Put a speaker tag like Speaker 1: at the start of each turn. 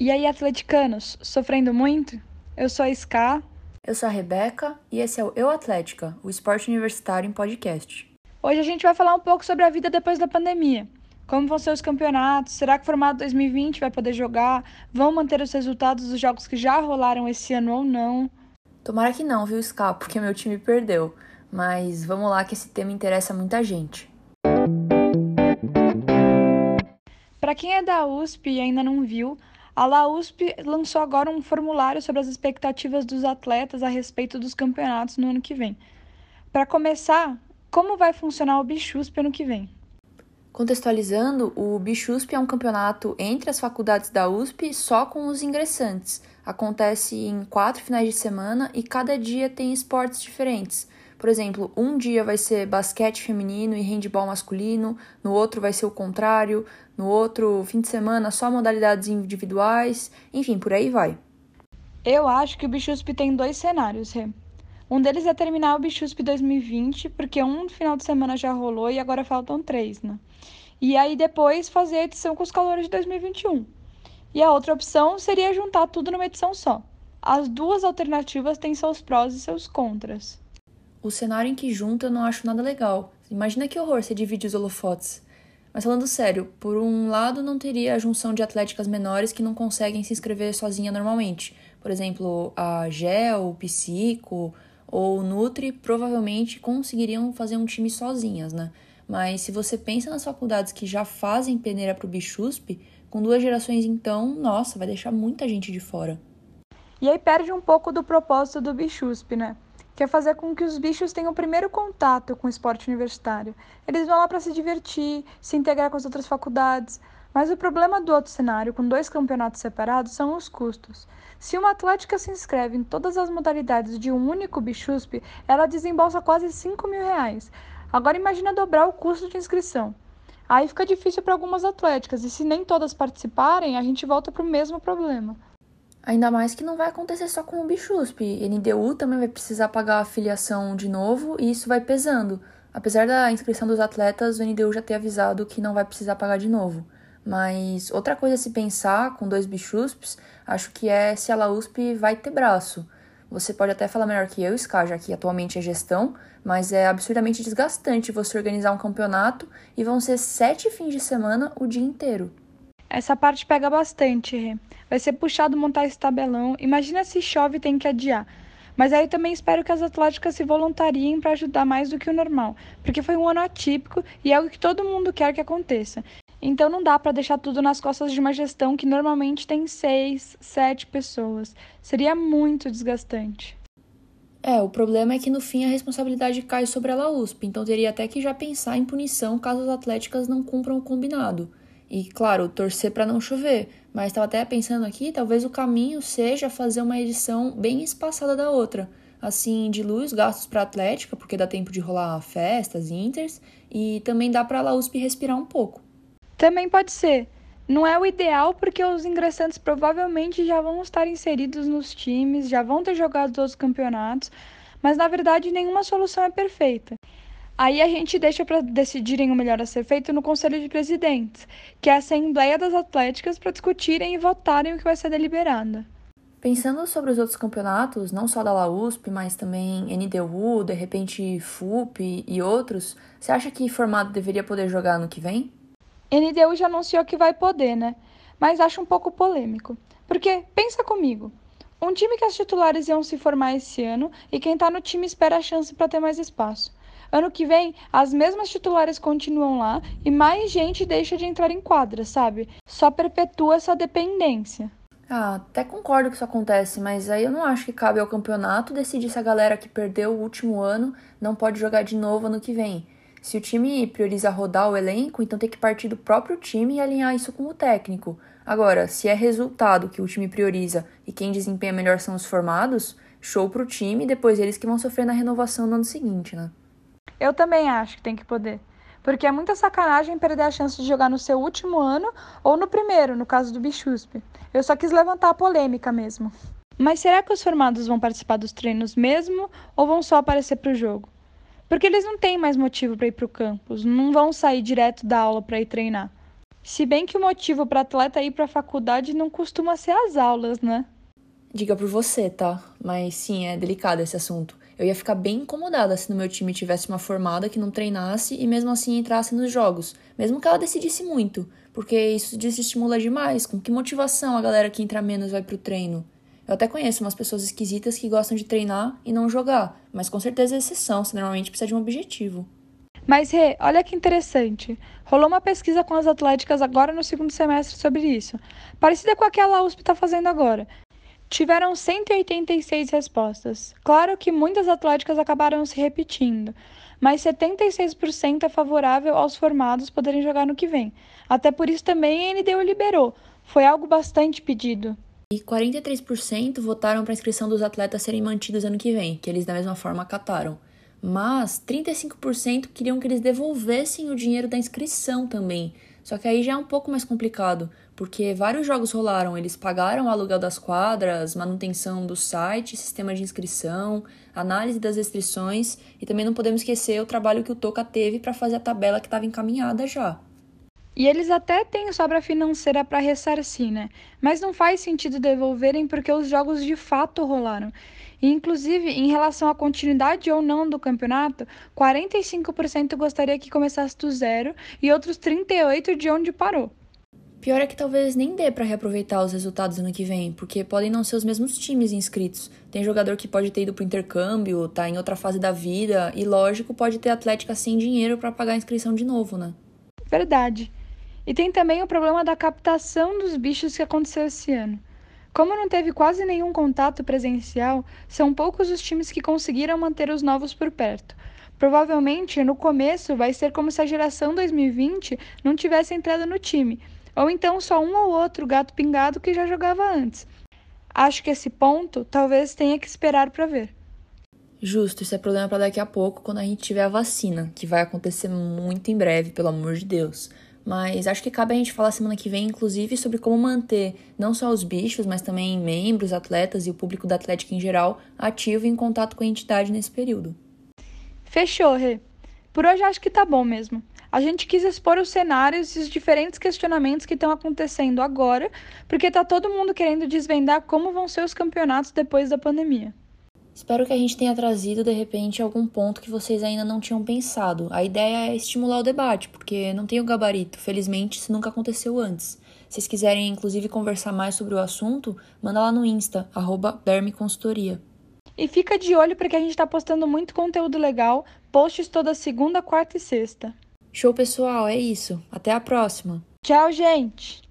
Speaker 1: E aí, atleticanos, sofrendo muito? Eu sou a Ska.
Speaker 2: Eu sou a Rebeca e esse é o Eu Atlética, o esporte universitário em podcast.
Speaker 1: Hoje a gente vai falar um pouco sobre a vida depois da pandemia. Como vão ser os campeonatos? Será que o formato 2020 vai poder jogar? Vão manter os resultados dos jogos que já rolaram esse ano ou não?
Speaker 2: Tomara que não, viu, Ska, porque meu time perdeu. Mas vamos lá que esse tema interessa muita gente.
Speaker 1: Para quem é da USP e ainda não viu, a LAUSP lançou agora um formulário sobre as expectativas dos atletas a respeito dos campeonatos no ano que vem. Para começar, como vai funcionar o Bichusp ano que vem?
Speaker 2: Contextualizando, o Bichusp é um campeonato entre as faculdades da USP só com os ingressantes. Acontece em quatro finais de semana e cada dia tem esportes diferentes. Por exemplo, um dia vai ser basquete feminino e handball masculino, no outro vai ser o contrário, no outro fim de semana só modalidades individuais, enfim, por aí vai.
Speaker 1: Eu acho que o Bichusp tem dois cenários, Rê. Um deles é terminar o Bichusp 2020, porque um final de semana já rolou e agora faltam três, né? E aí depois fazer a edição com os calores de 2021. E a outra opção seria juntar tudo numa edição só. As duas alternativas têm seus prós e seus contras
Speaker 2: o cenário em que junta eu não acho nada legal. Imagina que horror você divide os holofotes. Mas falando sério, por um lado não teria a junção de atléticas menores que não conseguem se inscrever sozinha normalmente. Por exemplo, a GEL, o Psico ou o Nutri provavelmente conseguiriam fazer um time sozinhas, né? Mas se você pensa nas faculdades que já fazem peneira para o Bichusp, com duas gerações então, nossa, vai deixar muita gente de fora.
Speaker 1: E aí perde um pouco do propósito do Bichusp, né? Que é fazer com que os bichos tenham o primeiro contato com o esporte universitário. Eles vão lá para se divertir, se integrar com as outras faculdades. Mas o problema do outro cenário, com dois campeonatos separados, são os custos. Se uma atlética se inscreve em todas as modalidades de um único bichusp, ela desembolsa quase 5 mil reais. Agora imagina dobrar o custo de inscrição. Aí fica difícil para algumas atléticas, e se nem todas participarem, a gente volta para o mesmo problema.
Speaker 2: Ainda mais que não vai acontecer só com o Bichusp. NDU também vai precisar pagar a filiação de novo e isso vai pesando. Apesar da inscrição dos atletas, o NDU já ter avisado que não vai precisar pagar de novo. Mas outra coisa a se pensar com dois Bichusps, acho que é se a LAUSP vai ter braço. Você pode até falar melhor que eu, Ska, já que atualmente é gestão, mas é absurdamente desgastante você organizar um campeonato e vão ser sete fins de semana o dia inteiro.
Speaker 1: Essa parte pega bastante, Rê. Vai ser puxado montar esse tabelão. Imagina se chove e tem que adiar. Mas aí também espero que as atléticas se voluntariem para ajudar mais do que o normal, porque foi um ano atípico e é algo que todo mundo quer que aconteça. Então não dá para deixar tudo nas costas de uma gestão que normalmente tem seis, sete pessoas. Seria muito desgastante.
Speaker 2: É, o problema é que no fim a responsabilidade cai sobre a USP, então teria até que já pensar em punição caso as atléticas não cumpram o combinado. E, claro, torcer para não chover. Mas estava até pensando aqui, talvez o caminho seja fazer uma edição bem espaçada da outra. Assim, dilui os gastos para Atlética, porque dá tempo de rolar festas, inters, e também dá para a USP respirar um pouco.
Speaker 1: Também pode ser. Não é o ideal porque os ingressantes provavelmente já vão estar inseridos nos times, já vão ter jogado todos os campeonatos, mas na verdade nenhuma solução é perfeita. Aí a gente deixa para decidirem o melhor a ser feito no Conselho de Presidentes, que é a Assembleia das Atléticas para discutirem e votarem o que vai ser deliberado.
Speaker 2: Pensando sobre os outros campeonatos, não só da LAUSP, mas também NDU, de repente FUP e outros, você acha que formado deveria poder jogar no que vem?
Speaker 1: NDU já anunciou que vai poder, né? Mas acho um pouco polêmico. Porque, pensa comigo, um time que as titulares iam se formar esse ano e quem está no time espera a chance para ter mais espaço. Ano que vem, as mesmas titulares continuam lá e mais gente deixa de entrar em quadra, sabe? Só perpetua essa dependência.
Speaker 2: Ah, até concordo que isso acontece, mas aí eu não acho que cabe ao campeonato decidir se a galera que perdeu o último ano não pode jogar de novo ano que vem. Se o time prioriza rodar o elenco, então tem que partir do próprio time e alinhar isso com o técnico. Agora, se é resultado que o time prioriza e quem desempenha melhor são os formados, show pro time depois eles que vão sofrer na renovação no ano seguinte, né?
Speaker 1: Eu também acho que tem que poder. Porque é muita sacanagem perder a chance de jogar no seu último ano ou no primeiro, no caso do Bichuspe. Eu só quis levantar a polêmica mesmo. Mas será que os formados vão participar dos treinos mesmo ou vão só aparecer para o jogo? Porque eles não têm mais motivo para ir para o campus, não vão sair direto da aula para ir treinar. Se bem que o motivo para atleta ir para a faculdade não costuma ser as aulas, né?
Speaker 2: Diga por você, tá? Mas sim, é delicado esse assunto. Eu ia ficar bem incomodada se no meu time tivesse uma formada que não treinasse e mesmo assim entrasse nos jogos, mesmo que ela decidisse muito, porque isso desestimula demais. Com que motivação a galera que entra menos vai pro treino? Eu até conheço umas pessoas esquisitas que gostam de treinar e não jogar, mas com certeza é exceção, você normalmente precisa de um objetivo.
Speaker 1: Mas, Rê, olha que interessante. Rolou uma pesquisa com as atléticas agora no segundo semestre sobre isso, parecida com aquela a USP está fazendo agora. Tiveram 186 respostas. Claro que muitas atléticas acabaram se repetindo, mas 76% é favorável aos formados poderem jogar no que vem. Até por isso também a NDU liberou. Foi algo bastante pedido.
Speaker 2: E 43% votaram para a inscrição dos atletas serem mantidos ano que vem, que eles da mesma forma acataram. Mas 35% queriam que eles devolvessem o dinheiro da inscrição também. Só que aí já é um pouco mais complicado, porque vários jogos rolaram, eles pagaram o aluguel das quadras, manutenção do site, sistema de inscrição, análise das restrições e também não podemos esquecer o trabalho que o Toca teve para fazer a tabela que estava encaminhada já.
Speaker 1: E eles até têm sobra financeira para ressarcir, né? Mas não faz sentido devolverem porque os jogos de fato rolaram. E, inclusive, em relação à continuidade ou não do campeonato, 45% gostaria que começasse do zero e outros 38% de onde parou.
Speaker 2: Pior é que talvez nem dê para reaproveitar os resultados ano que vem, porque podem não ser os mesmos times inscritos. Tem jogador que pode ter ido pro intercâmbio, tá em outra fase da vida, e lógico, pode ter atlética sem dinheiro para pagar a inscrição de novo, né?
Speaker 1: Verdade. E tem também o problema da captação dos bichos que aconteceu esse ano. Como não teve quase nenhum contato presencial, são poucos os times que conseguiram manter os novos por perto. Provavelmente, no começo, vai ser como se a geração 2020 não tivesse entrado no time, ou então só um ou outro gato pingado que já jogava antes. Acho que esse ponto talvez tenha que esperar para ver.
Speaker 2: Justo, isso é problema para daqui a pouco, quando a gente tiver a vacina, que vai acontecer muito em breve, pelo amor de Deus. Mas acho que cabe a gente falar semana que vem, inclusive, sobre como manter não só os bichos, mas também membros, atletas e o público da Atlética em geral ativo em contato com a entidade nesse período.
Speaker 1: Fechou, Rê. Por hoje acho que tá bom mesmo. A gente quis expor os cenários e os diferentes questionamentos que estão acontecendo agora, porque tá todo mundo querendo desvendar como vão ser os campeonatos depois da pandemia.
Speaker 2: Espero que a gente tenha trazido de repente algum ponto que vocês ainda não tinham pensado. A ideia é estimular o debate, porque não tem o gabarito. Felizmente, isso nunca aconteceu antes. Se vocês quiserem, inclusive, conversar mais sobre o assunto, manda lá no Insta, arroba Consultoria.
Speaker 1: E fica de olho porque a gente está postando muito conteúdo legal, posts toda segunda, quarta e sexta.
Speaker 2: Show, pessoal, é isso. Até a próxima.
Speaker 1: Tchau, gente!